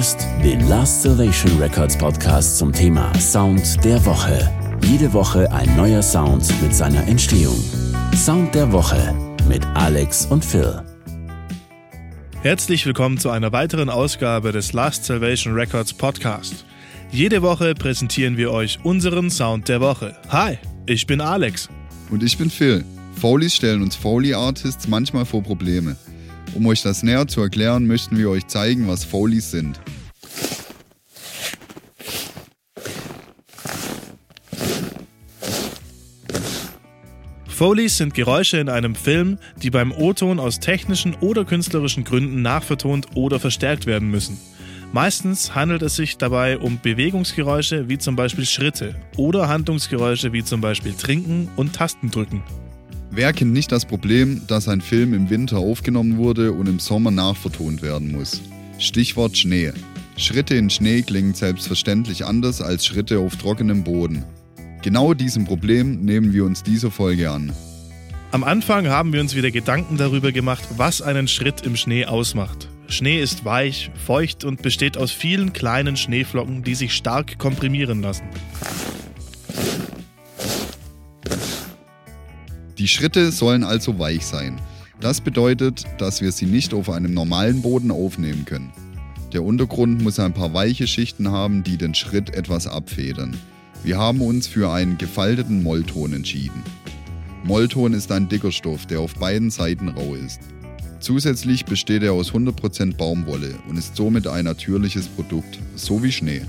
hörst den Last Salvation Records Podcast zum Thema Sound der Woche. Jede Woche ein neuer Sound mit seiner Entstehung. Sound der Woche mit Alex und Phil. Herzlich willkommen zu einer weiteren Ausgabe des Last Salvation Records Podcast. Jede Woche präsentieren wir euch unseren Sound der Woche. Hi, ich bin Alex. Und ich bin Phil. Foleys stellen uns Foley-Artists manchmal vor Probleme. Um euch das näher zu erklären, möchten wir euch zeigen, was Foleys sind. Foleys sind Geräusche in einem Film, die beim O-Ton aus technischen oder künstlerischen Gründen nachvertont oder verstärkt werden müssen. Meistens handelt es sich dabei um Bewegungsgeräusche wie zum Beispiel Schritte oder Handlungsgeräusche wie zum Beispiel Trinken und Tastendrücken. Wer kennt nicht das Problem, dass ein Film im Winter aufgenommen wurde und im Sommer nachvertont werden muss? Stichwort Schnee. Schritte in Schnee klingen selbstverständlich anders als Schritte auf trockenem Boden. Genau diesem Problem nehmen wir uns diese Folge an. Am Anfang haben wir uns wieder Gedanken darüber gemacht, was einen Schritt im Schnee ausmacht. Schnee ist weich, feucht und besteht aus vielen kleinen Schneeflocken, die sich stark komprimieren lassen. Die Schritte sollen also weich sein. Das bedeutet, dass wir sie nicht auf einem normalen Boden aufnehmen können. Der Untergrund muss ein paar weiche Schichten haben, die den Schritt etwas abfedern. Wir haben uns für einen gefalteten Mollton entschieden. Mollton ist ein dicker Stoff, der auf beiden Seiten rau ist. Zusätzlich besteht er aus 100% Baumwolle und ist somit ein natürliches Produkt, so wie Schnee.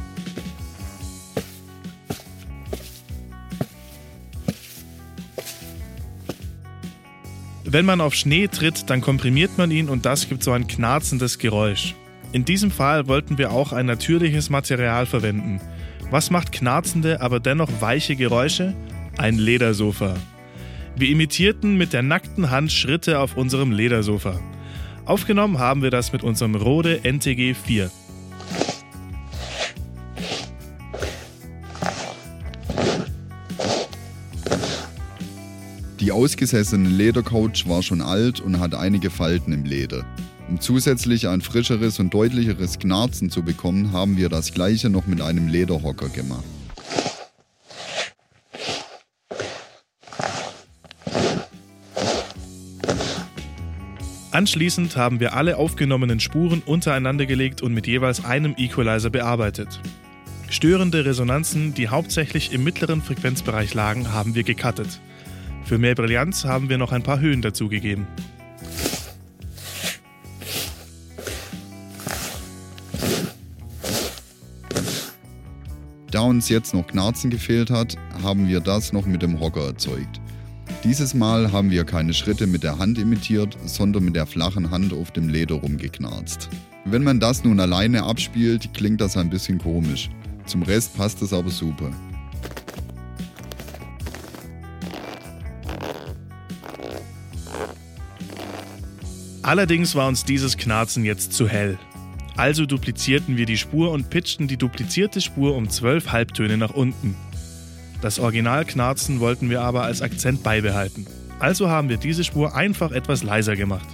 Wenn man auf Schnee tritt, dann komprimiert man ihn und das gibt so ein knarzendes Geräusch. In diesem Fall wollten wir auch ein natürliches Material verwenden. Was macht knarzende, aber dennoch weiche Geräusche? Ein Ledersofa. Wir imitierten mit der nackten Hand Schritte auf unserem Ledersofa. Aufgenommen haben wir das mit unserem Rode NTG 4. Die ausgesessene Ledercouch war schon alt und hat einige Falten im Leder. Um zusätzlich ein frischeres und deutlicheres Knarzen zu bekommen, haben wir das gleiche noch mit einem Lederhocker gemacht. Anschließend haben wir alle aufgenommenen Spuren untereinander gelegt und mit jeweils einem Equalizer bearbeitet. Störende Resonanzen, die hauptsächlich im mittleren Frequenzbereich lagen, haben wir gecuttet. Für mehr Brillanz haben wir noch ein paar Höhen dazugegeben. Da uns jetzt noch Knarzen gefehlt hat, haben wir das noch mit dem Hocker erzeugt. Dieses Mal haben wir keine Schritte mit der Hand imitiert, sondern mit der flachen Hand auf dem Leder rumgeknarzt. Wenn man das nun alleine abspielt, klingt das ein bisschen komisch. Zum Rest passt es aber super. Allerdings war uns dieses Knarzen jetzt zu hell. Also duplizierten wir die Spur und pitchten die duplizierte Spur um 12 Halbtöne nach unten. Das Originalknarzen wollten wir aber als Akzent beibehalten. Also haben wir diese Spur einfach etwas leiser gemacht.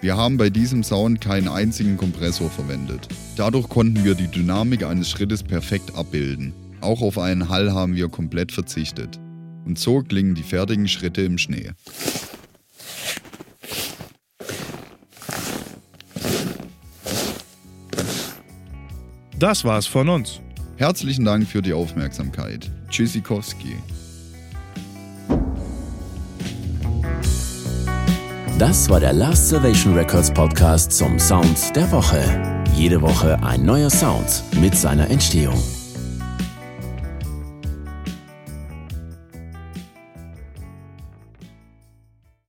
Wir haben bei diesem Sound keinen einzigen Kompressor verwendet. Dadurch konnten wir die Dynamik eines Schrittes perfekt abbilden. Auch auf einen Hall haben wir komplett verzichtet. Und so klingen die fertigen Schritte im Schnee. Das war's von uns. Herzlichen Dank für die Aufmerksamkeit. Tschüssikowski. Das war der Last Salvation Records Podcast zum Sound der Woche. Jede Woche ein neuer Sound mit seiner Entstehung.